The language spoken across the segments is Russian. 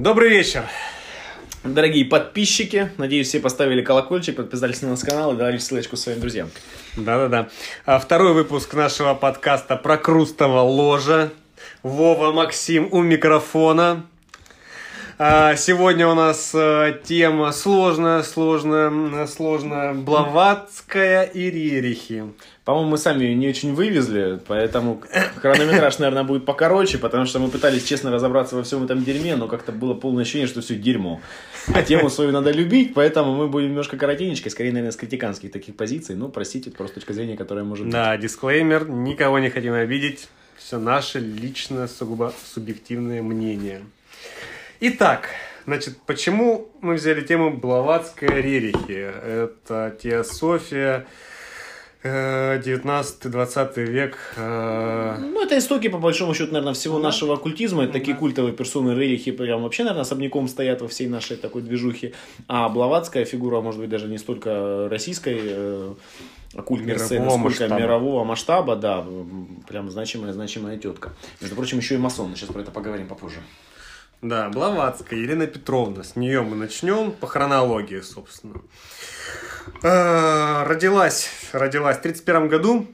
Добрый вечер. Дорогие подписчики, надеюсь, все поставили колокольчик, подписались на наш канал и дали ссылочку своим друзьям. Да-да-да. А Второй выпуск нашего подкаста про Крустова ложа. Вова, Максим у микрофона. А, Сегодня у нас э, тема сложная, сложная, сложная. Блаватская и Рерихи. По-моему, мы сами ее не очень вывезли, поэтому хронометраж, наверное, будет покороче, потому что мы пытались честно разобраться во всем этом дерьме, но как-то было полное ощущение, что все дерьмо. А тему свою надо любить, поэтому мы будем немножко коротенечко, скорее, наверное, с критиканских таких позиций. Ну, простите, просто точка зрения, которая может быть. Да, дисклеймер, никого не хотим обидеть. Все наше личное, сугубо субъективное мнение. Итак, значит, почему мы взяли тему Блаватская Рерихи? Это теософия э, 19-20 век. э, Ну, это истоки, по большому счету, наверное, всего нашего оккультизма. Это такие культовые персоны Рерихи прям вообще, наверное, особняком стоят во всей нашей такой движухе. А Блаватская фигура, может быть, даже не столько российской э, оккультной Мирового сцены, сколько масштаба. мирового масштаба, да, прям значимая, значимая тетка. Между прочим, еще и масон, сейчас про это поговорим попозже. Да, Блаватская, Елена Петровна. С нее мы начнем по хронологии, собственно. Э, Родилась, родилась в 31 году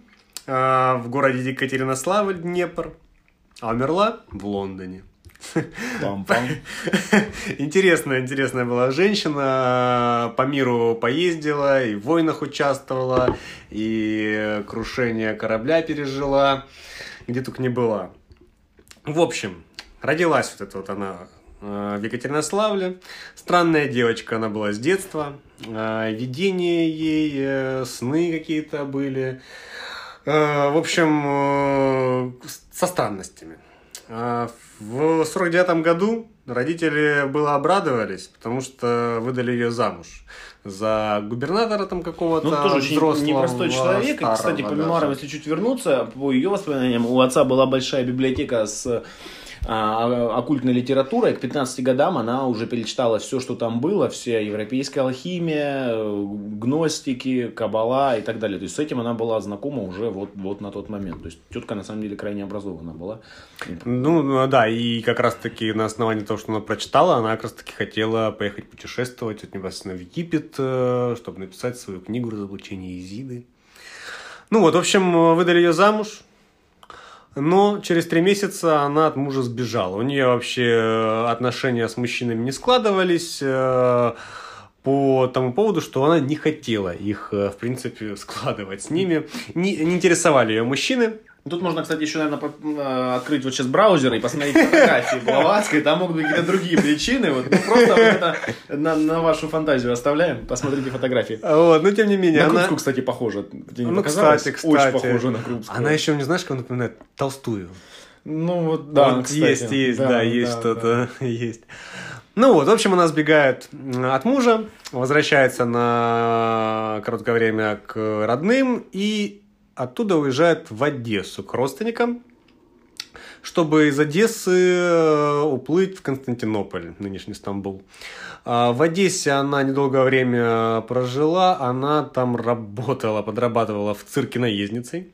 э, в городе Екатеринославль, Днепр, а умерла в Лондоне. Пам-пам. Интересная, интересная была женщина, по миру поездила, и в войнах участвовала, и крушение корабля пережила, где только не была. В общем, родилась вот эта вот она э, в Екатеринославле. Странная девочка она была с детства. Э, Видения ей, э, сны какие-то были. В общем, со странностями. В 49 году родители было обрадовались, потому что выдали ее замуж за губернатора там какого-то Ну, тоже очень взрослого, непростой человек. И, кстати, по даже. мемуарам, если чуть вернуться, по ее воспоминаниям, у отца была большая библиотека с а, оккультной литературой. К 15 годам она уже перечитала все, что там было, вся европейская алхимия, э, гностики, кабала и так далее. То есть с этим она была знакома уже вот, вот на тот момент. То есть тетка на самом деле крайне образована была. Ну, ну, да, и как раз-таки на основании того, что она прочитала, она как раз-таки хотела поехать путешествовать вот непосредственно в Египет, э, чтобы написать свою книгу «Разоблачение Изиды». Ну вот, в общем, выдали ее замуж, но через три месяца она от мужа сбежала. У нее вообще э, отношения с мужчинами не складывались э, по тому поводу, что она не хотела их, э, в принципе, складывать с ними. Не, не интересовали ее мужчины. Тут можно, кстати, еще, наверное, э, открыть вот сейчас браузер и посмотреть фотографии Блаватской. Там могут быть какие-то другие причины. Вот, ну, просто вот это на, на вашу фантазию оставляем. Посмотрите фотографии. Вот, но тем не менее, На она... Крупскую, кстати, похожа. Тебе не Ну, показалось? кстати, кстати. Очень похожа на Крупскую. Она еще, не знаешь, кого напоминает? Толстую. Ну, вот, да, Вот кстати. есть, есть, да, есть да, что-то, есть. Ну вот, в общем, она сбегает от мужа, возвращается на короткое время к родным и оттуда уезжает в Одессу к родственникам, чтобы из Одессы э, уплыть в Константинополь, нынешний Стамбул. А В Одессе она недолгое время прожила, она там работала, подрабатывала в цирке наездницей.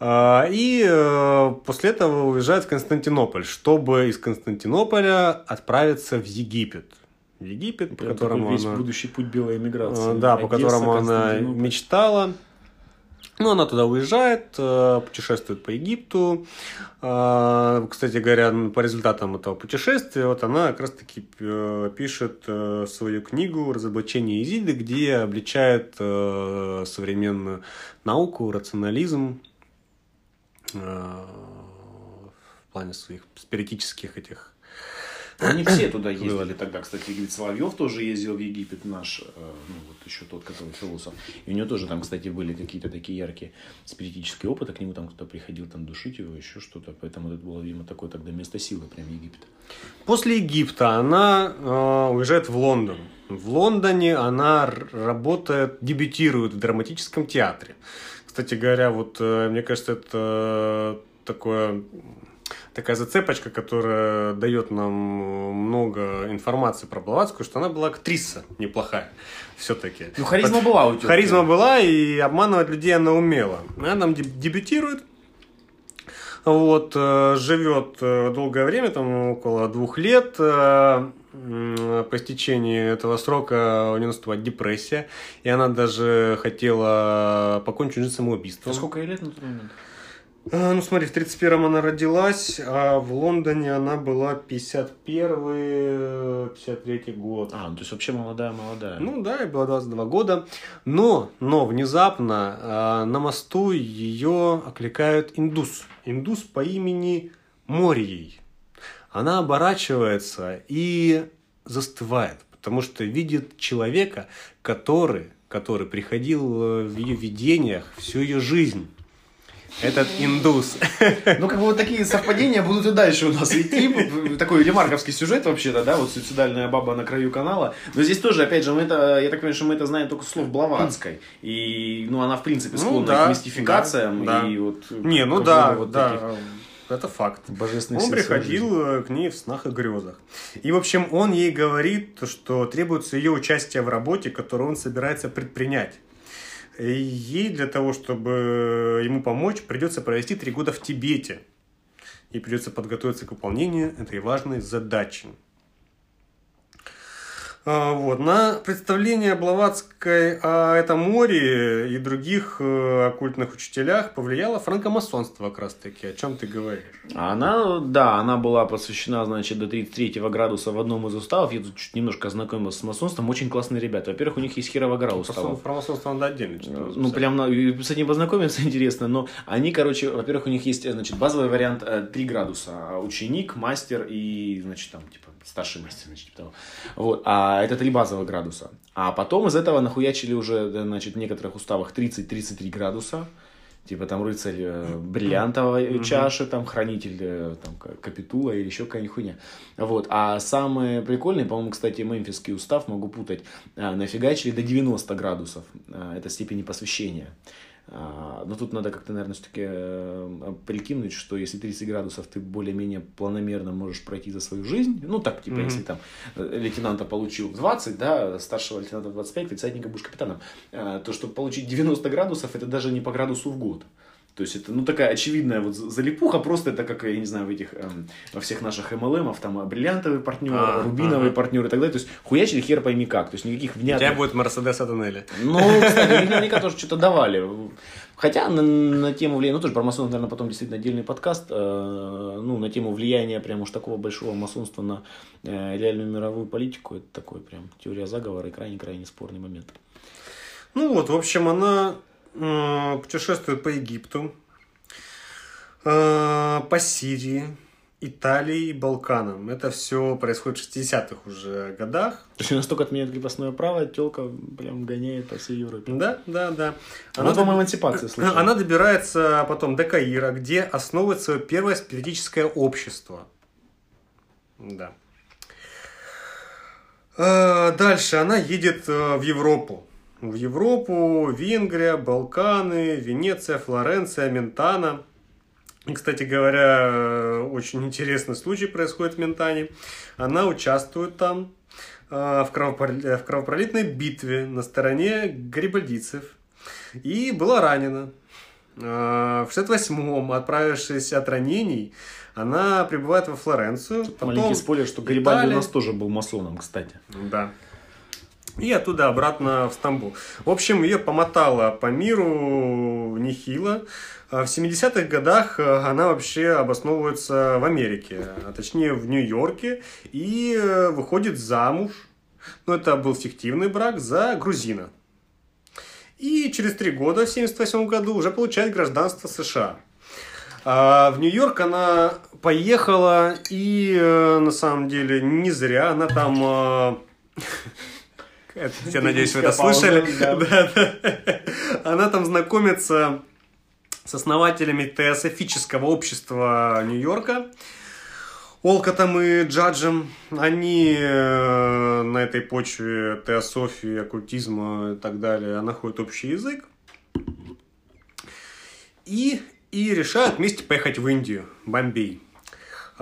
А, И э, после этого уезжает в Константинополь, чтобы из Константинополя отправиться в Египет. В Египет, по Прям которому такой весь она... будущий путь белой эмиграции. Э, Да, по Одесса, которому она мечтала. Ну, она туда уезжает, э, путешествует по Египту. Э, Кстати говоря, по результатам этого путешествия, вот она как раз-таки э, пишет свою книгу «Разоблачение Изиды», где обличает современную науку, рационализм в плане своих спиритических этих Они все туда ездили тогда, кстати, ведь Соловьев тоже ездил в Египет наш, э, ну вот еще тот, который философ. И у него тоже там, кстати, были какие-то такие яркие спиритические опыты, к нему там кто-то приходил там душить его, еще что-то. Поэтому это было, видимо, такое тогда место силы, прям Египет. После Египта она э, уезжает в Лондон. В Лондоне она работает, дебютирует в драматическом театре. Кстати говоря, вот э, мне кажется, это такое такая зацепочка, которая дает нам много информации про Блаватскую, что она была актриса неплохая все-таки. Ну, харизма была у тетки. Харизма была, и обманывать людей она умела. Она деб- дебютирует. Вот, э, живет э, долгое время, там около двух лет. Э, По истечении этого срока у нее наступает депрессия, и она даже хотела покончить жизнь самоубийством. А сколько ей лет на тот момент? А, Ну, смотри, в 31-м она родилась, а в Лондоне она была 51-53 год. А, ну, то есть вообще молодая-молодая. Ну да, ей было 22 года. Но, но внезапно а, на мосту ее окликают индус. Индус по имени Морией. Она оборачивается и застывает, потому что видит человека, который, который приходил э, в ее видениях всю ее жизнь. Этот индус. Ну, как бы вот такие совпадения будут и дальше у нас идти. Такой ремарковский сюжет вообще-то, да, вот суицидальная баба на краю канала. Но здесь тоже, опять же, мы это, я так понимаю, что мы это знаем только слов Блаватской. И, ну, она, в принципе, Ну, склонна да, к мистификациям. да, да. И вот... Не, ну да, вот да, таких это факт. Божественных Он приходил э, к ней в снах и грезах. И, в общем, он ей говорит, что требуется ее участие в работе, которую он собирается предпринять. Ей для того, чтобы ему помочь, придется провести три года в Тибете. И придется подготовиться к выполнению этой важной задачи. А, Вот. На представление Блаватской о этом море и других э, оккультных учителях повлияло франкомасонство как раз таки. О чем ты говоришь? А Она, да, она была посвящена, значит, до 33 градуса в одном из уставов. Я тут чуть немножко ознакомился с масонством. Очень классные ребята. Во-первых, у них есть херова гора уставов. Про масонство надо отдельно что-то Ну, прям с этим познакомиться интересно, но они, короче, во-первых, у них есть, э, значит, базовый вариант э, 3 градуса. А Ученик, мастер и, значит, там, типа, старший мастер, значит, типа того. Вот, а это три базовых градуса. А потом из этого нахуячили уже, э, значит, в некоторых уставах 30-33 градуса. Типа там рыцарь э, бриллиантовой чаши, там хранитель э, там, ка- капитула или еще какая-нибудь хуйня. Вот. А самый прикольный, по-моему, кстати, мемфисский устав, могу путать, нафигачили до 90 градусов. Это степени посвящения. А, Но тут надо как-то, наверное, все-таки прикинуть, что если 30 градусов ты более-менее планомерно можешь пройти за свою жизнь, ну так, типа, Мгм. если там э, лейтенанта получил 20, да, старшего лейтенанта 25, тридцатника будешь капитаном, то чтобы получить 90 градусов, это даже не по градусу в год. То есть это, ну, такая очевидная вот залипуха, просто это как, я не знаю, в этих, эм, во всех наших MLM, там, а, бриллиантовый партнер, А, рубиновый ага. партнер и так далее. То есть хуячили хер пойми как. То есть никаких У внятных... тебя будет Мерседес от Анели. Ну, кстати, наверняка тоже что-то давали. Хотя на, на тему влияния, ну тоже про масонов, наверное, потом действительно отдельный подкаст, э, ну, на тему влияния прям уж такого большого масонства на э, реальную мировую политику, это такой прям теория заговора и крайне-крайне спорный момент. Ну вот, в общем, она э, путешествует по Египту, э, по Сирии, Италии и Балканам. Это все происходит в 60-х уже годах. То есть настолько отменяет крепостное право, телка прям гоняет по всей Европе. Да, да, да. Она, доб- по эмансипации слышала. Она добирается потом до Каира, где основывает свое первое спиритическое общество. Да. Э, Дальше она едет э, в Европу. В Европу, Венгрия, Балканы, Венеция, Флоренция, Ментана. И, кстати говоря, э, очень интересный случай происходит в Ментане. Она участвует там э, в, кровопро- в кровопролитной битве на стороне гарибальдийцев. И была ранена. Э, В 68-м, отправившись от ранений, она прибывает во Флоренцию. Маленький спойлер, что Гарибальди Италия. у нас тоже был масоном, кстати. Да. И оттуда обратно в Стамбул. В общем, ее помотало по миру нехило. А В 70-х годах э, она вообще обосновывается в Америке, а точнее в Нью-Йорке, и э, выходит замуж. Ну, это был фиктивный брак за грузина. И через три года, в 78 году, уже получает гражданство США. А в Нью-Йорк она поехала, и э, на самом деле не зря. Она там... это, Я надеюсь, вы это слышали. да. Да, да. Она там знакомится с основателями теософического общества Нью-Йорка. Олкотом и Джаджем, они э, на этой почве теософии, оккультизма и так далее находят общий язык. И, и решают вместе поехать в Индию, Бомбей.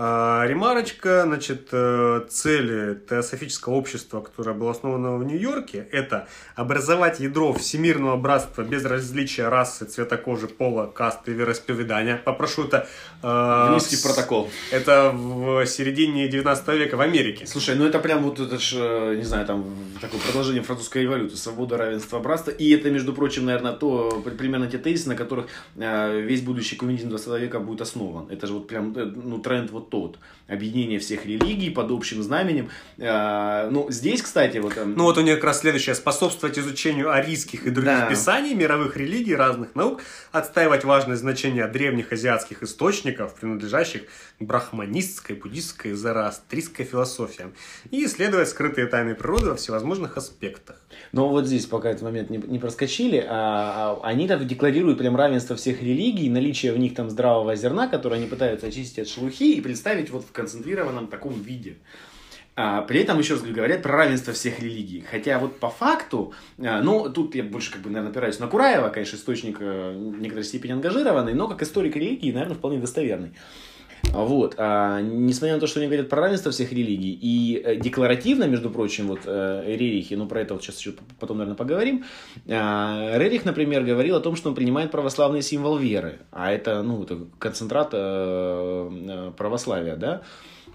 А, ремарочка, значит, э, цели теософического общества, которое было основано в Нью-Йорке, это образовать ядро всемирного братства без различия расы, цвета кожи, пола, касты, вероисповедания. Попрошу это... Э, Внести в протокол. Это в середине 19 века в Америке. Слушай, ну это прям вот это ж, э, не знаю, там такое продолжение французской революции. Свобода, равенство, братство. И это, между прочим, наверное, то, примерно те тезисы, на которых э, весь будущий коммунизм 20 века будет основан. Это же вот прям, ну, тренд вот тот. Объединение всех религий под общим знаменем. Э, ну, здесь, кстати, вот... Ну, вот у них как раз следующее. Способствовать изучению арийских и других да. писаний, мировых религий, разных наук, отстаивать важное значение древних азиатских источников, принадлежащих к брахманистской, буддистской, зороастрийской философиям, и исследовать скрытые тайны природы во всевозможных аспектах. Но вот здесь пока этот момент не, не проскочили, а, а они так декларируют прям равенство всех религий, наличие в них там здравого зерна, которое они пытаются очистить от шелухи и представить вот в концентрированном таком виде. А, при этом, еще раз говорят про равенство всех религий. Хотя вот по факту, а, ну, тут я больше, как бы, наверное, опираюсь на Кураева, конечно, источник э, в некоторой степени ангажированный, но как историк религии, наверное, вполне достоверный. Вот. А, несмотря на то, что они говорят про равенство всех религий, и э, декларативно, между прочим, вот э, Рерихи, ну про это вот сейчас еще потом, наверное, поговорим, а, Рерих, например, говорил о том, что он принимает православный символ веры, а это, ну, это концентрат э, православия, да,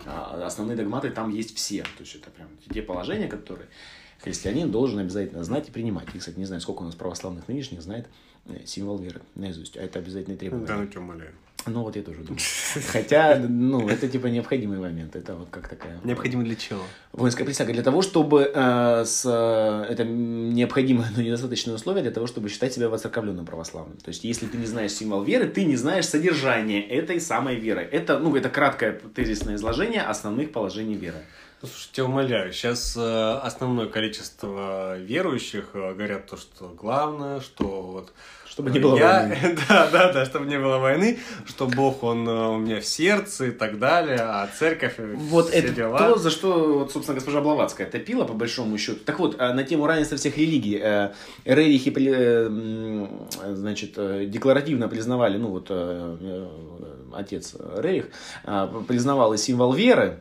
а основные догматы там есть все. То есть это прям те положения, которые христианин должен обязательно знать и принимать. Я, кстати, не знаю, сколько у нас православных нынешних знает символ веры наизусть. А это обязательно требование. Да, ну тебя умоляю. Ну вот я тоже думаю. Хотя, ну, это типа необходимый момент. Это вот как такая... Необходимый для чего? Воинская присяга. Для того, чтобы э, с... Это необходимое, но недостаточное условие для того, чтобы считать себя воцерковленным православным. То есть, если ты не знаешь символ веры, ты не знаешь содержание этой самой веры. Это, ну, это краткое тезисное изложение основных положений веры. Ну, слушайте, умоляю, сейчас э, основное количество верующих э, говорят то, что главное, что вот чтобы не было я, войны. Да, да, да, чтобы не было войны, что Бог, Он э, у меня в сердце и так далее, а церковь Вот все это дела. то, за что, вот, собственно, госпожа Блаватская топила, по большому счету. Так вот, э, на тему равенства всех религий, э, Рерихи, значит, декларативно признавали, ну вот, отец Рерих признавал и символ веры,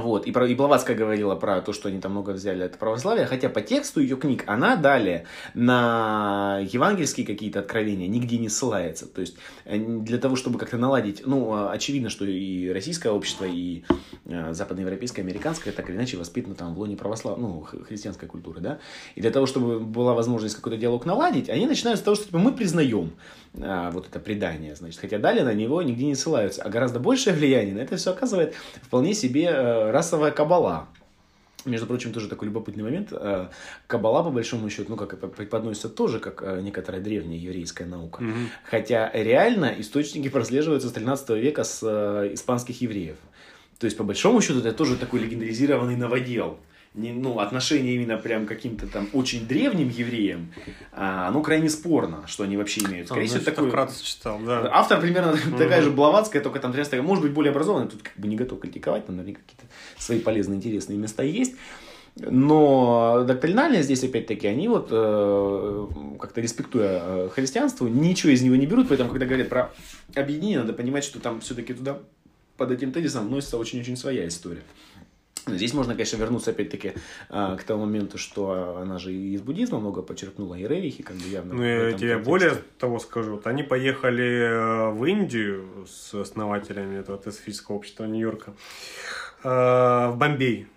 вот, и, про, и Блаватская говорила про то, что они там много взяли от православия, хотя по тексту ее книг она далее на евангельские какие-то откровения нигде не ссылается. То есть э, для того, чтобы как-то наладить, ну, а, очевидно, что и российское общество, и э, западноевропейское, американское так или иначе воспитано там в лоне православной, ну, христианской культуры, да, и для того, чтобы была возможность какой-то диалог наладить, они начинают с того, что типа, мы признаем а, вот это предание, значит, хотя далее на него нигде не ссылаются, а гораздо большее влияние на это все оказывает вполне себе э, расовая кабала. Между прочим, тоже такой любопытный момент. Э, кабала, по большому счету, ну, как преподносится тоже как э, некоторая древняя еврейская наука. Угу. Хотя реально источники прослеживаются с 13 века с испанских евреев. То есть, по большому счету, это тоже такой легендаризированный новодел не, ну, отношение именно прям каким-то там очень древним евреям, а, оно крайне спорно, что они вообще имеют. Скорее всего, такой... вкратце читал, да. Автор примерно угу. такая же Блаватская, только там 13 может быть, более образованный, тут как бы не готов критиковать, там наверняка какие-то свои полезные, интересные места есть. Но доктринально здесь, опять-таки, они вот, э, как-то респектуя э, христианству, ничего из него не берут, поэтому, когда говорят про объединение, надо понимать, что там все-таки туда под этим тезисом вносится очень-очень своя история. Здесь можно, конечно, вернуться опять-таки а, к тому моменту, что она же из буддизма много почерпнула, и Рерихи как бы явно. Ну, я тебе контексте. более того скажу. Вот они поехали э, в Индию с основателями этого теософического общества Нью-Йорка, э, в Бомбей.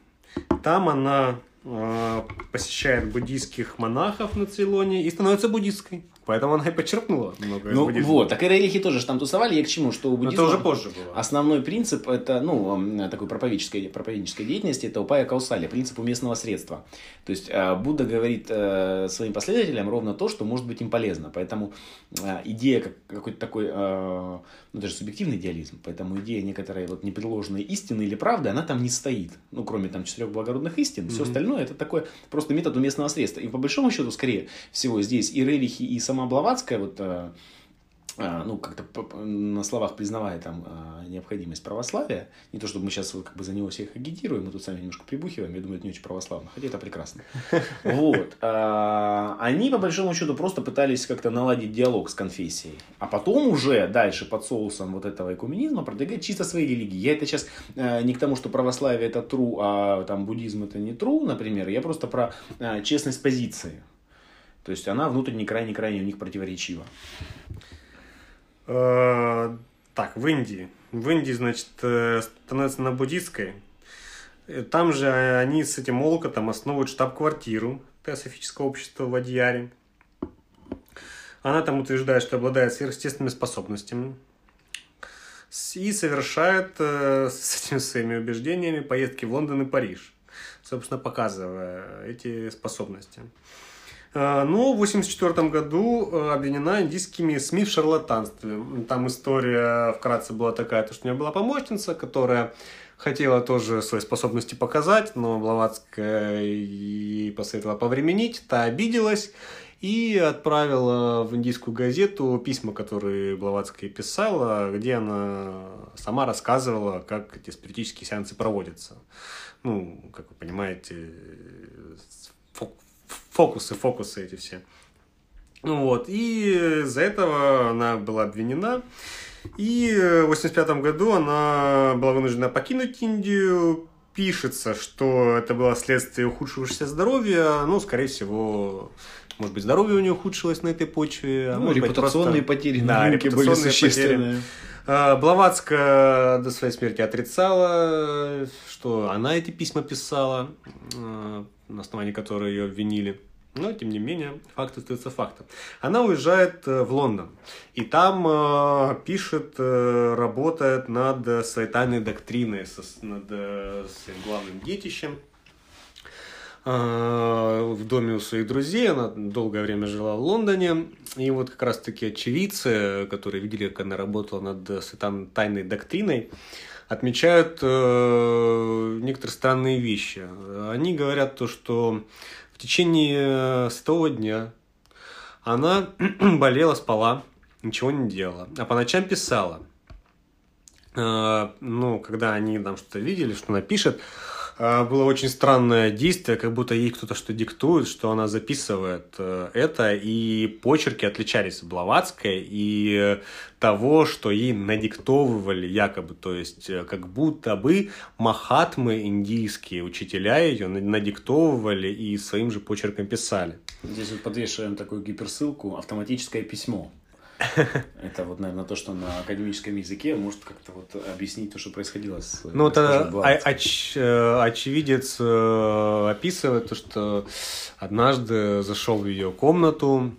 Там она э, посещает буддийских монахов на Цейлоне и становится буддисткой. Поэтому она и подчеркнула много Ну вот, так и религии тоже же там тусовали. Я к чему? Что у буддизма... это уже позже было. Основной принцип, это, ну, такой проповедческой, проповеднической деятельности, это упая каусали, принцип уместного средства. То есть э, Будда говорит э, своим последователям ровно то, что может быть им полезно. Поэтому э, идея как, какой-то такой, ну, даже субъективный идеализм, поэтому идея некоторой вот непреложной истины или правды, она там не стоит. Ну, кроме там четырех благородных истин, mm-hmm. все остальное это такой просто метод уместного средства. И по большому счету, скорее всего, здесь и релихи, и сам сама Блаватская, вот, э, э, ну, как-то на словах признавая там необходимость православия. Не то, чтобы мы сейчас как бы за него всех агитируем, мы тут сами немножко прибухиваем, я думаю, это не очень православно, хотя это прекрасно. Вот. Они, по большому счету, просто пытались как-то наладить диалог с конфессией. А потом уже дальше под соусом вот этого экуменизма продвигать чисто свои религии. Я это сейчас э, не к тому, что православие это true, а там буддизм это не true, например. Я просто про э, честность позиции. То есть она внутренне крайне-крайне у них противоречива. Э, так, в Индии. В Индии, значит, э, становится на буддистской. Э, там же они с этим Олкотом основывают штаб-квартиру теософического общества в Адьяре. Она там утверждает, что обладает сверхъестественными способностями. И совершает с этими своими убеждениями поездки в Лондон и Париж. Собственно, показывая эти способности. Э, но в 1984 году э, обвинена индийскими СМИ в шарлатанстве. Там история вкратце была такая, то, что у нее была помощница, которая хотела тоже свои способности показать, но Блаватская ей посоветовала повременить, та обиделась и отправила в индийскую газету письма, которые Блаватская писала, где она сама рассказывала, как эти спиритические сеансы проводятся. Ну, как вы понимаете, фокусы, фокусы эти все. Ну вот, и из-за этого она была обвинена. И в 85 году она была вынуждена покинуть Индию. Пишется, что это было следствие ухудшившегося здоровья. Ну, скорее всего, может быть, здоровье у нее ухудшилось на этой почве. А ну, может репутационные быть, просто... потери на да, рынке были существенные. А, Блаватская до своей смерти отрицала, что она эти письма писала, а, на основании которой ее обвинили. Но, тем не менее, факт остается фактом. Она уезжает э, в Лондон. И там э, пишет, э, работает над своей тайной доктриной, над своим главным детищем. Э, в доме у своих друзей. Она долгое время жила в Лондоне. И вот как раз-таки очевидцы, которые видели, как она работала над своей тайной доктриной, отмечают э, некоторые странные вещи. Они говорят то, что в течение святого дня она болела, спала, ничего не делала, а по ночам писала. Э, ну, когда они там что-то видели, что она пишет, а, было очень странное действие, как будто ей кто-то что диктует, что она записывает э, это, и почерки отличались от Блаватской и того, что ей надиктовывали якобы, то есть э, как будто бы махатмы индийские учителя ее надиктовывали и своим же почерком писали. Здесь вот подвешиваем такую гиперссылку «Автоматическое письмо». Это вот, наверное, то, что на академическом языке может как-то вот объяснить то, что происходило с... Ну, это оч, э, очевидец э, описывает то, что однажды зашел в ее комнату,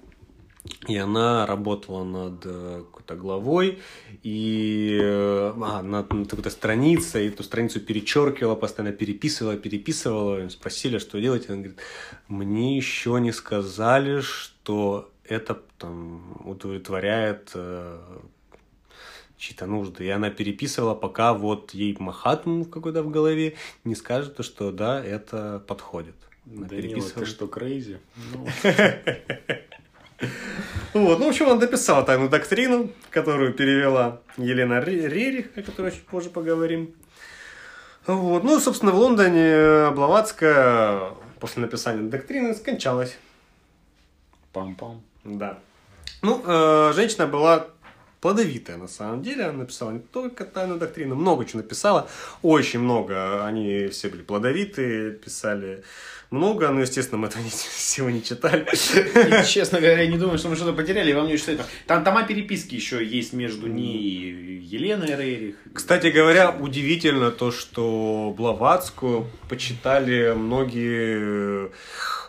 и она работала над э, какой-то главой, и а, над, над какой-то страницей, и эту страницу перечеркивала, постоянно переписывала, переписывала. Спросили, что делать. Она говорит, мне еще не сказали, что это там, удовлетворяет э, чьи-то нужды. И она переписывала, пока вот ей Махатму какой-то в голове не скажет, что да, это подходит. Она Данила, ты что, крейзи? Ну. Вот, ну, в общем, она дописала тайную доктрину, которую перевела Елена Рерих, о которой чуть позже поговорим. Вот, ну, собственно, в Лондоне Блаватская после написания доктрины скончалась. Пам-пам. Да. Ну, э, женщина была плодовитая на самом деле. Она написала не только тайную доктрину, много чего написала. Очень много. Они все были плодовитые, писали много, но, естественно, мы этого всего не читали. И, честно говоря, не думаю, что мы что-то потеряли, вам не что Там тома переписки еще есть между ней и Еленой Рейрих. Кстати говоря, удивительно то, что Блаватскую почитали многие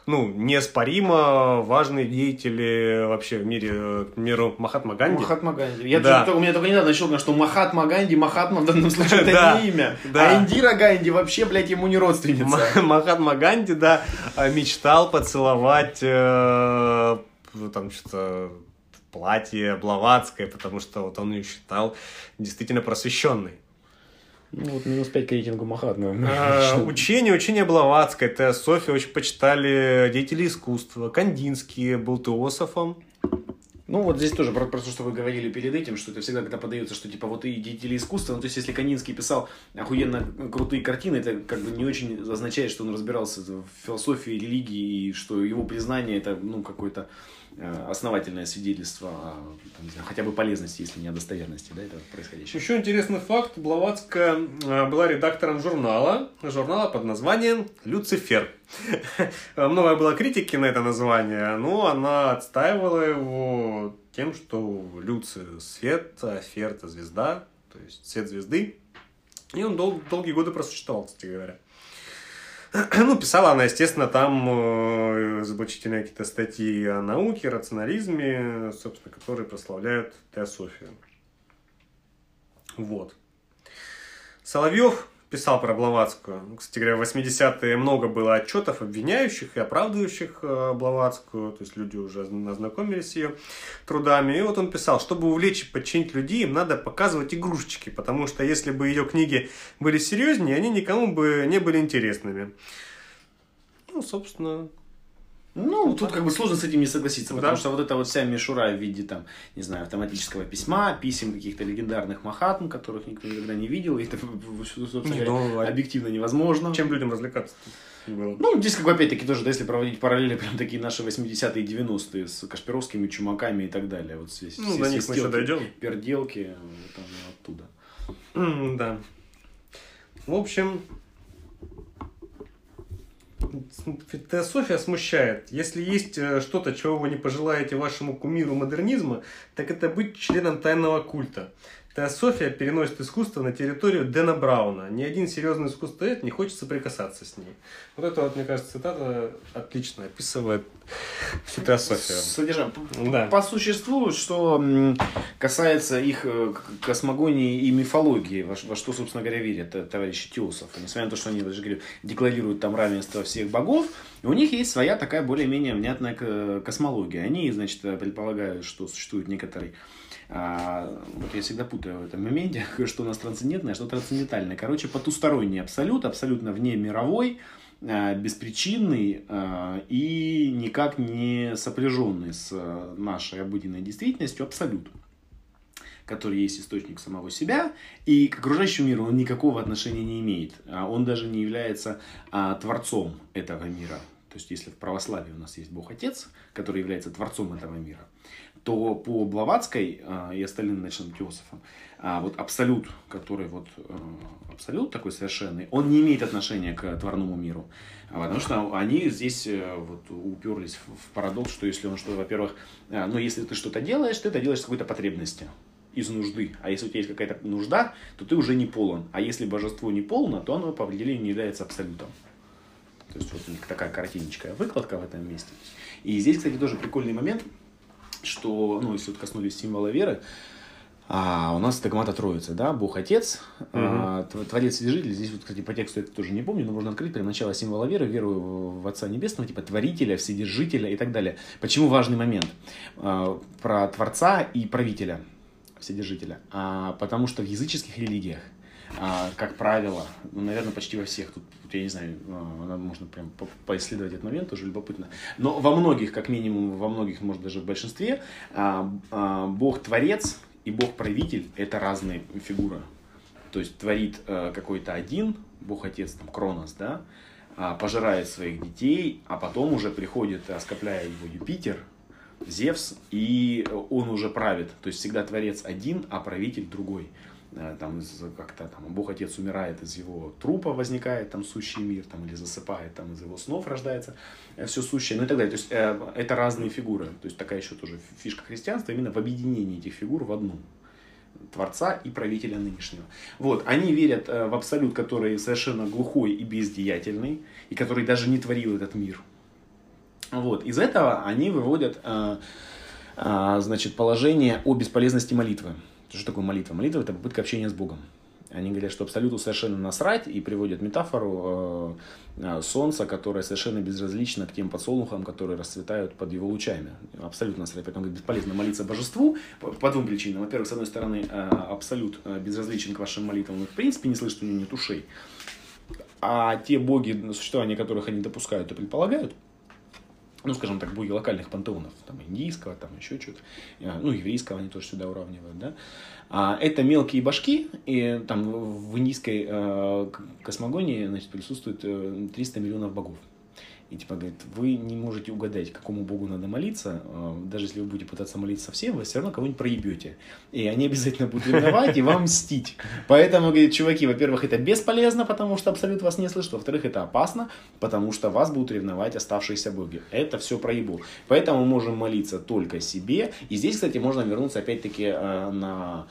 ну, неоспоримо важные деятели вообще в мире, к миру Махатма Ганди. Махатма Ганди. Я да. только, у меня только недавно щелкнул, что Махатма Ганди, Махатма в данном случае это не имя. Да. А Индира Ганди вообще, блядь, ему не родственница. Махатма Ганди, да, мечтал поцеловать э, там что-то платье Блаватское, потому что вот он ее считал действительно просвещенной. Ну, вот минус 5 к рейтингу Махатмы. А, учение, учение Блаватское, теософия очень почитали деятели искусства. Кандинский был теософом. Ну, вот здесь тоже про, про то, что вы говорили перед этим, что это всегда, когда подается, что типа вот и деятели искусства, ну, то есть, если Канинский писал охуенно крутые картины, это как бы не очень означает, что он разбирался в философии, религии, и что его признание это, ну, какой-то основательное свидетельство о там, знаю, хотя бы полезности, если не о достоверности да, этого происходящего. Еще интересный факт. Блаватская э, была редактором журнала, журнала под названием «Люцифер». Много было критики на это название, но она отстаивала его тем, что Люци – свет, а Фер – звезда, то есть свет звезды. И он дол- долгие годы просуществовал, кстати говоря. Ну, писала она, естественно, там э, заблочительные какие-то статьи о науке, рационализме, собственно, которые прославляют теософию. Вот. Соловьев писал про Блаватскую. Кстати говоря, в 80-е много было отчетов, обвиняющих и оправдывающих э, Блаватскую. То есть люди уже ознакомились с ее трудами. И вот он писал, чтобы увлечь и подчинить людей, им надо показывать игрушечки. Потому что если бы ее книги были серьезнее, они никому бы не были интересными. Ну, собственно, ну, тут как бы сложно с этим не согласиться, потому что вот эта вот вся мишура в виде там, не знаю, автоматического письма, писем каких-то легендарных махатм, которых никто никогда не видел, и это, собственно говоря, объективно невозможно. Чем людям развлекаться? Было. Ну, здесь, как бы, опять-таки, тоже, да, если проводить параллели, прям такие наши 80-е и 90-е с Кашпировскими, Чумаками и так далее. Вот здесь ну, до них мы еще дойдем. Перделки, вот оттуда. Mm, да. В общем, Теософия смущает. Если есть э, что-то, чего вы не пожелаете вашему кумиру модернизма, так это быть членом тайного культа. Теософия переносит искусство на территорию Дэна Брауна. Ни один серьезный искусствовед не хочет соприкасаться с ней. Вот это вот, мне кажется, цитата отлично описывает всю теософию. Содержание. Да. По существу, что касается их э, космогонии и мифологии, во, во что, собственно говоря, верят э, товарищи теософы. Несмотря на то, что они даже говорю, декларируют там равенство всех богов, у них есть своя такая более-менее внятная космология. Они, значит, предполагают, что существует некоторый а, вот я всегда путаю в этом моменте, что у нас трансцендентное, а что трансцендентальное. Короче, потусторонний абсолют, абсолютно вне мировой, а, беспричинный и никак не сопряженный с нашей обыденной действительностью абсолют который есть источник самого себя, и к окружающему миру он никакого отношения не имеет. Он даже не является а, творцом этого мира. То есть, если в православии у нас есть Бог Отец, который является творцом этого мира, то по Блаватской э, и остальным начальным теософам, а вот абсолют, который вот э, абсолют такой совершенный, он не имеет отношения к творному миру. А потому что они здесь э, вот уперлись в парадокс, что если он что, во-первых, ну если ты что-то делаешь, ты это делаешь с какой-то потребности из нужды. А если у тебя есть какая-то нужда, то ты уже не полон. А если божество не полно, то оно по определению не является абсолютом. То есть вот у них такая картиночка, выкладка в этом месте. И здесь, кстати, тоже прикольный момент – что, ну, если вот коснулись символа веры, а у нас догмата Троицы, да, Бог Отец, угу. а, Творец Свяжитель, здесь вот, кстати, по тексту это тоже не помню, но можно открыть прям начало символа веры, веру в Отца Небесного, типа Творителя, Вседержителя и так далее. Почему важный момент а, про Творца и Правителя, Вседержителя? А, потому что в языческих религиях как правило, ну, наверное, почти во всех, тут, я не знаю, а, можно прям по поисследовать этот момент, тоже любопытно, но во многих, как минимум, во многих, может, даже в большинстве, а, Бог-творец и Бог-правитель – это разные фигуры. То есть творит какой-то один, Бог-отец, там, Кронос, да, пожирает своих детей, а потом уже приходит, оскопляя его Юпитер, Зевс, и он уже правит. То есть всегда творец один, а правитель другой. Э, там как-то там Бог Отец умирает, из его трупа возникает там сущий мир, там, или засыпает, там из его снов рождается э, все сущее, ну и так далее. То есть э, это разные фигуры. То есть такая еще тоже фишка христианства именно в объединении этих фигур в одну. Творца и правителя нынешнего. Вот, они верят в абсолют, который совершенно глухой и бездеятельный, и который даже не творил этот мир. Вот, из этого они выводят, значит, положение о бесполезности молитвы. Что такое молитва? Молитва – это попытка общения с Богом. Они говорят, что абсолюту совершенно насрать и приводят метафору э, э, солнца, которое совершенно безразлично к тем подсолнухам, которые расцветают под его лучами. Абсолютно насрать. Поэтому говорит, бесполезно молиться божеству по, по двум причинам. Во-первых, с одной стороны, э, абсолют э, безразличен к вашим молитвам, он в принципе не слышит, у него нет ушей. А те боги, на существование которых они допускают и предполагают, ну, скажем так, боги локальных пантеонов, там, индийского, там, еще что-то, э, ну, еврейского они тоже сюда уравнивают, да, а это мелкие башки, и там в индийской э, космогонии, значит, присутствует 300 миллионов богов. И типа говорит, вы не можете угадать, какому богу надо молиться, э, даже если вы будете пытаться молиться совсем, вы все равно кого-нибудь проебете. И они обязательно будут ревновать и вам мстить. Поэтому, говорит, чуваки, во-первых, это бесполезно, потому что абсолют вас не слышит, во-вторых, это опасно, потому что вас будут ревновать оставшиеся боги. Это все проебу. Поэтому мы можем молиться только себе. И здесь, кстати, можно вернуться опять-таки э, на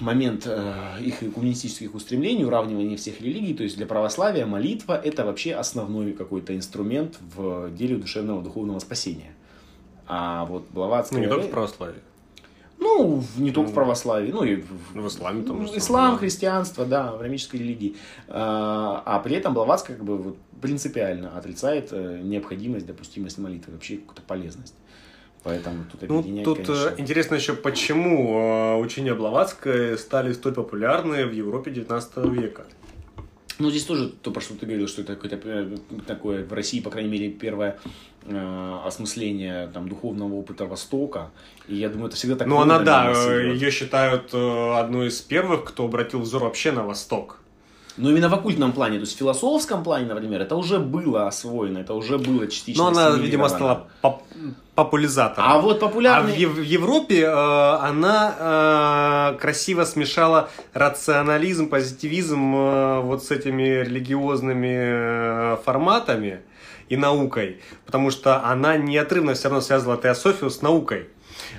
момент э, их коммунистических устремлений, уравнивания всех религий, то есть для православия молитва это вообще основной какой-то инструмент в деле душевного духовного спасения. А вот Блаватская... Ну, не только в православии. Ну, не только в православии, ну и в, в исламе там же. Ислам, да. христианство, да, в рамической религии. А, а при этом Блаватская как бы вот принципиально отрицает э, необходимость, допустимость молитвы, вообще какую-то полезность. Поэтому тут ну, тут э, конечно... интересно еще, почему э, учения Блаватской стали столь популярны в Европе 19 века. Ну, здесь тоже то, про что ты говорил, что это какое-то э, такое, в России, по крайней мере, первое э, осмысление там, духовного опыта Востока. И я думаю, это всегда так. Ну, она, да, ее считают одной из первых, кто обратил взор вообще на Восток. Но именно в оккультном плане, то есть в философском плане, например, это уже было освоено, это уже было частично. Но она, видимо, стала поп популяризатором. А вот популярный... А в, в Европе э, она э, красиво смешала рационализм, позитивизм э, вот с этими религиозными э, форматами и наукой, потому что она неотрывно все равно связывала теософию с наукой.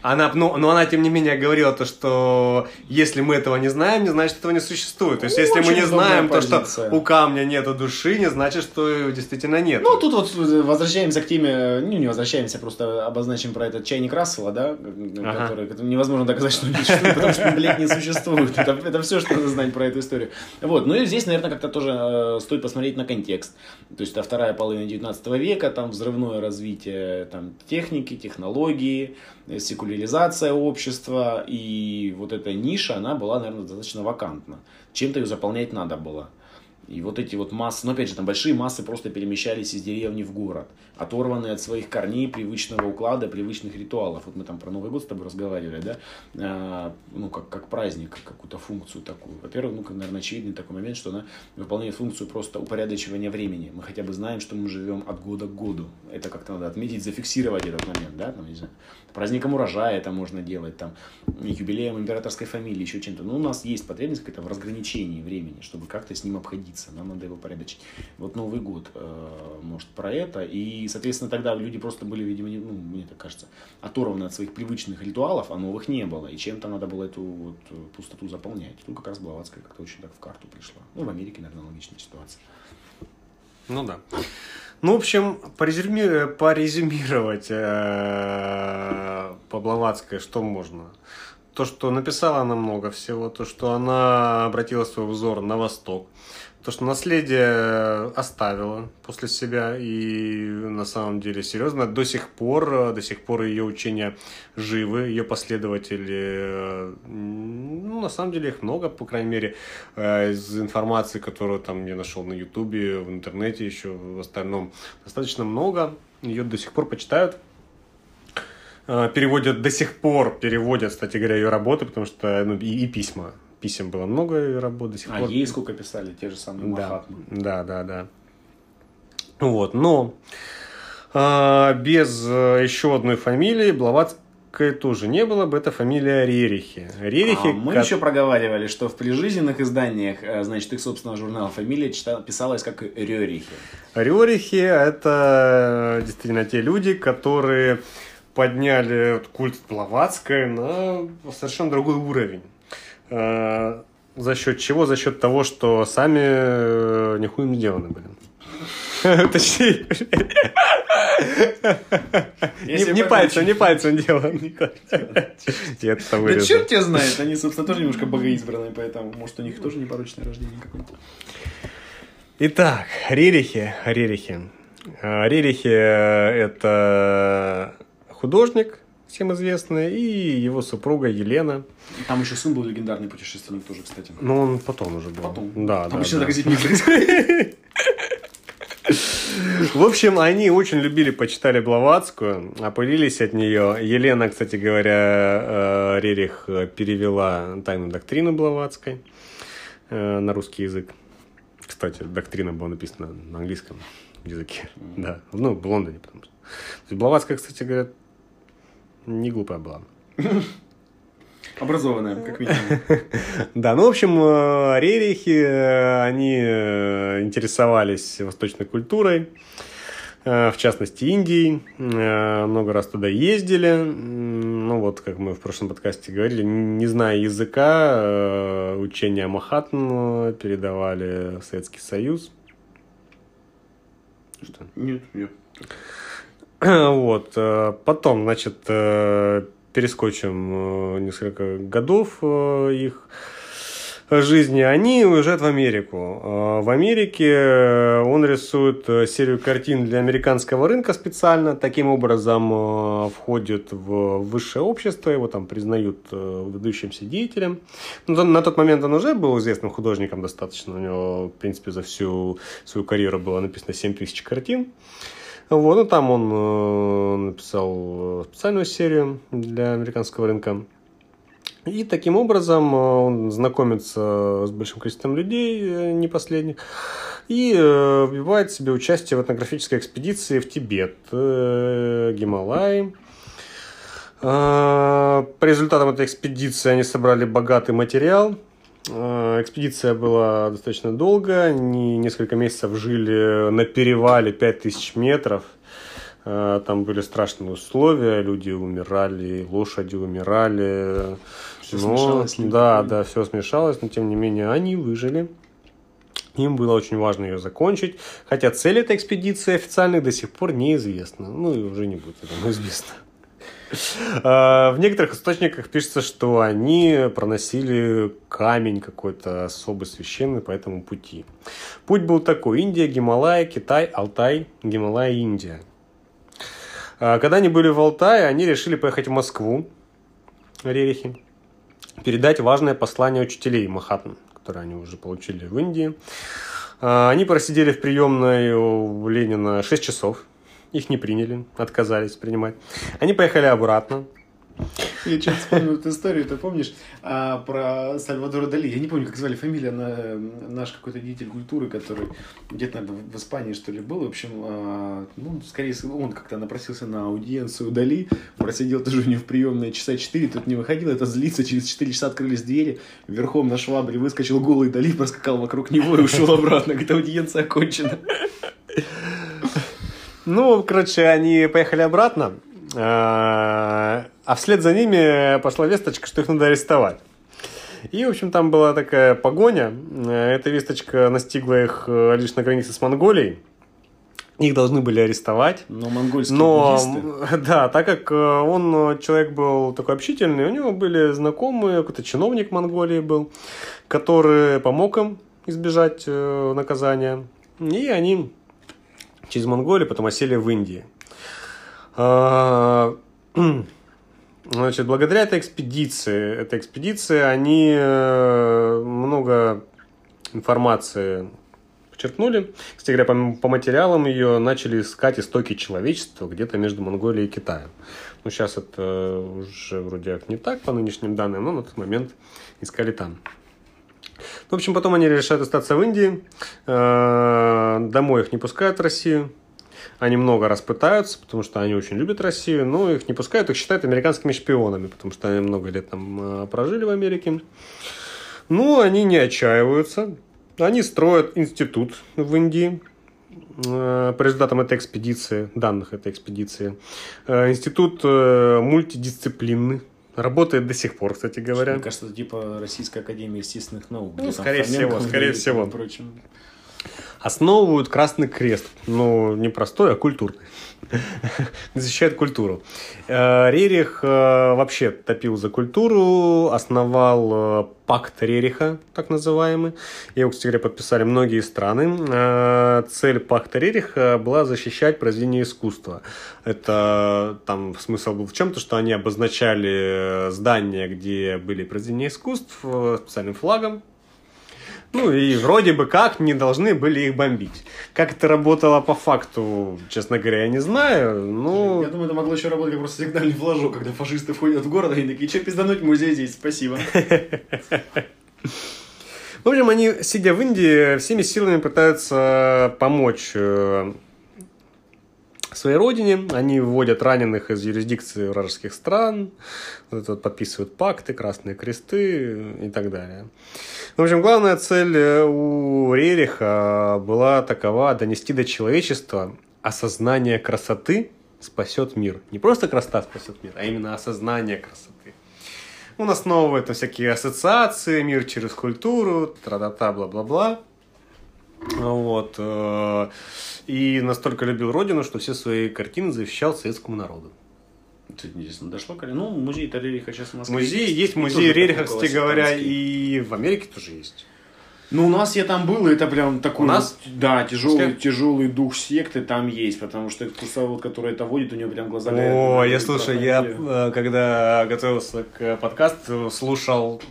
Она, но, но она, тем не менее, говорила то, что если мы этого не знаем, не значит, этого не существует. То есть, если мы не знаем то, что у камня нету души, не значит, что действительно нет. Ну, тут вот возвращаемся к теме, ну, не возвращаемся, просто обозначим про этот чайник Рассела, да, ага. который, невозможно доказать, что он не существует, потому что, блядь, не существует. Это, это все, что надо знать про эту историю. Вот, ну и здесь, наверное, как-то тоже э, стоит посмотреть на контекст. То есть, это вторая половина 19 века, там взрывное развитие там, техники, технологии, секуляризация общества, и вот эта ниша, она была, наверное, достаточно вакантна. Чем-то ее заполнять надо было. И вот эти вот массы, ну опять же, там большие массы просто перемещались из деревни в город, оторванные от своих корней, привычного уклада, привычных ритуалов. Вот мы там про Новый год с тобой разговаривали, да, а, ну как, как праздник, какую-то функцию такую. Во-первых, ну, наверное, очевидный такой момент, что она выполняет функцию просто упорядочивания времени. Мы хотя бы знаем, что мы живем от года к году. Это как-то надо отметить, зафиксировать этот момент, да, там, не знаю, праздником урожая это можно делать, там, юбилеем императорской фамилии, еще чем-то. Но у нас есть потребность какая-то в разграничении времени, чтобы как-то с ним обходиться. Нам надо его порядочить. Вот Новый год, э, может, про это. И, соответственно, тогда люди просто были, видимо, ну, мне так кажется, оторваны от своих привычных ритуалов, а новых не было. И чем-то надо было эту вот пустоту заполнять. Тут как раз Блаватская как-то очень так в карту пришла. Ну, в Америке, наверное, аналогичная ситуация. Ну да. Ну, в общем, порезюми... порезюмировать э, по Блаватской что можно? То, что написала она много всего, то, что она обратила свой взор на восток, то, что наследие оставила после себя и на самом деле серьезно. До сих пор, до сих пор ее учения живы, ее последователи, ну, на самом деле их много, по крайней мере, э, из информации, которую там я нашел на ютубе, в интернете еще, в остальном, достаточно много, ее до сих пор почитают, э, переводят до сих пор, переводят, кстати говоря, ее работы, потому что, ну, и, и письма, писем было много работ до сих а пор. А ей сколько писали, те же самые да, Махатмы. Да, да, да. Вот, но а, без а, еще одной фамилии Блаватской тоже не было бы, это фамилия Рерихи. Рерихи а, мы как... еще проговаривали, что в прижизненных изданиях, э, значит, их собственного журнала фамилия читала, писалась как Рерихи. Рерихи это действительно те люди, которые подняли культ Блаватской на совершенно другой уровень. Э, за счет чего? За счет того, что сами э, нихуя не сделаны были. Точнее, не пальцем, не пальцем дело. Нет, это Да черт тебя знает, они, собственно, тоже немножко богоизбранные, поэтому, может, у них тоже непорочное рождение какое-то. Итак, Рерихи, Рерихи. Э, Рерихи – это художник, всем известная, и его супруга Елена. Там еще сын был легендарный путешественник тоже, кстати. Ну, он потом уже был. Потом. Да, Обычно да. так не происходит. В общем, они очень любили, почитали Блаватскую, опылились от нее. Елена, кстати говоря, э, Рерих перевела тайную доктрину Блаватской э, на русский язык. Кстати, доктрина была написана на английском языке. Да, ну, в Лондоне, потому что. Блаватская, кстати говоря, не глупая была. Образованная, как минимум. Да, ну, в общем, э, рерихи, э, они э, интересовались восточной культурой, в частности, Индией. Много раз туда ездили. Ну, вот, как мы в прошлом подкасте говорили, не зная языка, учения Махатм передавали в Советский Союз. Что? Нет, нет. Вот. Потом, значит, перескочим э, несколько годов э, их жизни, они уезжают в Америку. Э, в Америке он рисует серию картин для американского рынка специально. Таким образом входит в высшее общество, его там признают выдающимся деятелем. Но на тот момент он уже был известным художником достаточно. У него, в принципе, за всю свою карьеру было написано 7 тысяч картин. Вот, ну там он э, написал специальную серию для американского рынка. И таким образом э, он знакомится с большим количеством людей, э, не последних, и э, вбивает себе участие в этнографической экспедиции в Тибет, э, Гималай. Э, по результатам этой экспедиции они собрали богатый материал – Э, экспедиция была достаточно долго, они несколько месяцев жили на перевале 5000 метров. Э, там были страшные условия, люди умирали, лошади умирали. Все но, смешалось. Да, да, все смешалось, но тем не менее они выжили. Им было очень важно ее закончить, хотя цель этой экспедиции официальной до сих пор неизвестна. Ну и уже не будет этого известно. А, в некоторых источниках пишется, что они проносили камень какой-то особый священный по этому пути. Путь был такой. Индия, Гималай, Китай, Алтай, Гималай, Индия. А, когда они были в Алтае, они решили поехать в Москву, Рерихи, передать важное послание учителей Махатм, которое они уже получили в Индии. А, они просидели в приемной у Ленина 6 часов. Их не приняли, отказались принимать. Они поехали обратно. Я что-то вспомнил эту историю, ты помнишь, а, про Сальвадора Дали. Я не помню, как звали фамилия, на, наш какой-то деятель культуры, который где-то, наверное, в Испании, что ли, был. В общем, а, ну, скорее всего, он как-то напросился на аудиенцию Дали, просидел тоже у него в приемные часа 4, тут не выходил, это злится, через 4 часа открылись двери, верхом на швабре выскочил голый Дали, проскакал вокруг него и ушел обратно, говорит, аудиенция окончена. Ну, короче, они поехали обратно, а, а вслед за ними пошла весточка, что их надо арестовать. И, в общем, там была такая погоня. Эта весточка настигла их э, лишь на границе с Монголией. Их должны были арестовать. Но монгольские Но, буддисты. Да, так как э, он человек был такой общительный, у него были знакомые, какой-то чиновник Монголии был, который помог им избежать э, наказания. И они через Монголию, потом осели в Индии. А, значит, благодаря этой экспедиции, этой экспедиции они э, много информации подчеркнули. Кстати говоря, по, по материалам ее начали искать истоки человечества где-то между Монголией и Китаем. Ну, сейчас это уже вроде как не так по нынешним данным, но на тот момент искали там. В общем, потом они решают остаться в Индии. Э, домой их не пускают в Россию. Они много раз пытаются, потому что они очень любят Россию, но их не пускают, их считают американскими шпионами, потому что они много лет там э, прожили в Америке. Ну, они не отчаиваются. Они строят институт в Индии, э, по результатам этой экспедиции, данных этой экспедиции. Институт мультидисциплинный, Работает до сих пор, кстати говоря. Мне кажется, типа Российская Академия Естественных Наук. Ну, скорее всего, скорее всего. Прочим. Основывают Красный Крест. Ну, не простой, а культурный. Защищает культуру. Э, Рерих э, вообще топил за культуру, основал э, пакт Рериха, так называемый. Его, кстати говоря, подписали многие страны. Цель пакта Рериха была защищать произведения искусства. Это там смысл был в чем-то, что они обозначали здания, где были произведения искусств специальным флагом, Ну и вроде бы как не должны были их бомбить. Как это работало по факту, честно говоря, я не знаю. Ну, Я думаю, это могло еще работать как просто сигнальный флажок, когда фашисты входят в город, и такие, че пиздануть, музей здесь, спасибо. в общем, они, сидя в Индии, всеми силами пытаются помочь э, своей родине. Они выводят раненых из юрисдикции вражеских стран, подписывают пакты, красные кресты и так далее. В общем, главная цель э, у Рериха была такова донести до человечества осознание красоты спасет мир. Не просто красота спасет мир, а именно осознание красоты. Он основывает на всякие ассоциации, мир через культуру, тра-та-та, бла-бла-бла. Вот. э, И настолько любил родину, что все свои картины завещал советскому народу. Это интересно, дошло ко Ну, музей Тарериха сейчас в Москве. Музей есть, И музей Рериха, кстати говоря, и в Америке тоже есть. Ну, у нас я там был, и это прям такой, У нас? да, тяжелый, Москве? тяжелый дух секты там есть, потому что экскурсовод, который это водит, у него прям глаза О, я слушай, я э, когда готовился к подкасту, слушал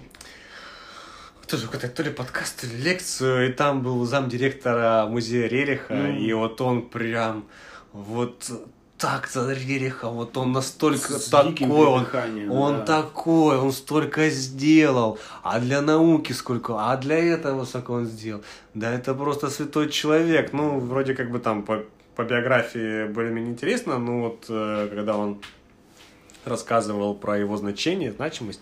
тоже какой-то то ли подкаст, то ли лекцию, и там был замдиректора музея Рериха, Ну. и вот он прям вот так за Рериха, вот он настолько С такой, он, он да. такой, он столько сделал, а для науки сколько, а для этого сколько он сделал. Да это просто святой человек. Ну, вроде как бы там по, по биографии более-менее интересно, но вот э, когда он рассказывал про его значение, значимость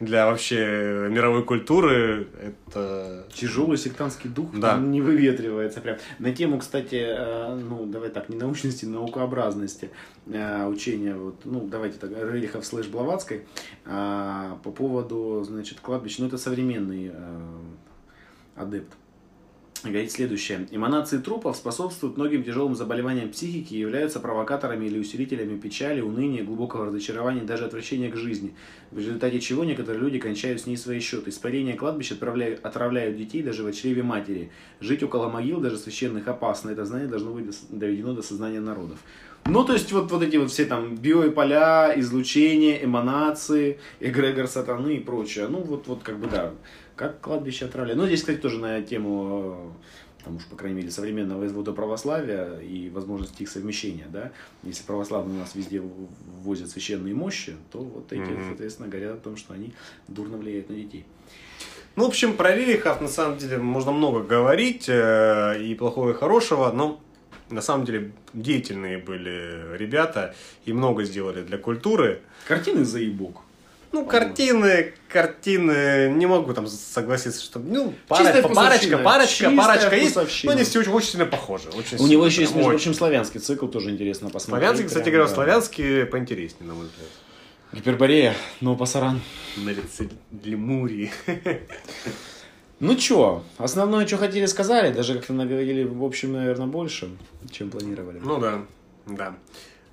для вообще мировой культуры, это... Тяжелый сектантский дух Да. не выветривается прям. На тему, кстати, э, ну, давай так, не научности, наукообразности э, учения, вот, ну, давайте так, Рерихов слэш Блаватской, а, по поводу, значит, кладбища, ну, это современный э, адепт. Говорит следующее. Эманации трупов способствуют многим тяжелым заболеваниям психики и являются провокаторами или усилителями печали, уныния, глубокого разочарования, даже отвращения к жизни, в результате чего некоторые люди кончают с ней свои счеты. Испарение кладбищ отправляют, отравляют детей даже в чреве матери. Жить около могил, даже священных, опасно. Это знание должно быть доведено до сознания народов. Ну, то есть, вот, вот эти вот все там биополя, излучение, эманации, эгрегор сатаны и прочее. Ну, вот, вот как бы, да, как кладбище отравляют. Ну, здесь, кстати, тоже на тему, э, там уж, по крайней мере, современного извода православия и возможности их совмещения, да. Если православные у нас везде в- ввозят священные мощи, то вот эти, Мгм. соответственно, говорят о том, что они дурно влияют на детей. Ну, в общем, про Рерихов на самом деле можно много говорить, э, и плохого, и хорошего, но на самом деле деятельные были ребята, и много сделали для культуры. Картины заебок. Ну, картины, картины, не могу там согласиться, что, ну, пара- парочка, парочка, Чистая парочка есть, но они все очень, очень сильно похожи. Очень У него еще есть, между прочим, славянский цикл, тоже интересно посмотреть. Славянский, кстати говоря, да. славянский поинтереснее, на мой взгляд. Гиперборея, но пасаран. На лице Лемурии. Ну чё, основное, что хотели, сказали. Даже как-то наговорили, в общем, наверное, больше, чем планировали. Ну да, да.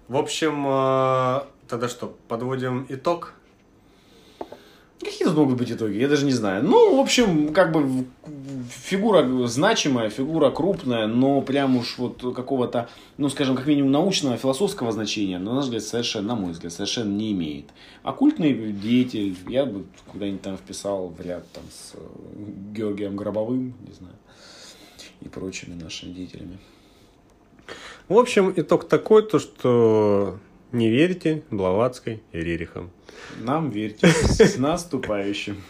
В общем, э, тогда что, подводим итог? Какие тут могут быть итоги? Я даже не знаю. Ну, в общем, как бы фигура значимая, фигура крупная, но прям уж вот какого-то, ну, скажем, как минимум научного, философского значения, на наш взгляд, совершенно, на мой взгляд, совершенно не имеет. Оккультный деятель, я бы куда-нибудь там вписал в ряд там с э, Георгием Гробовым, не знаю, и прочими нашими деятелями. В общем, итог такой, то что не верьте Блаватской и Рерихам. Нам верьте. С наступающим.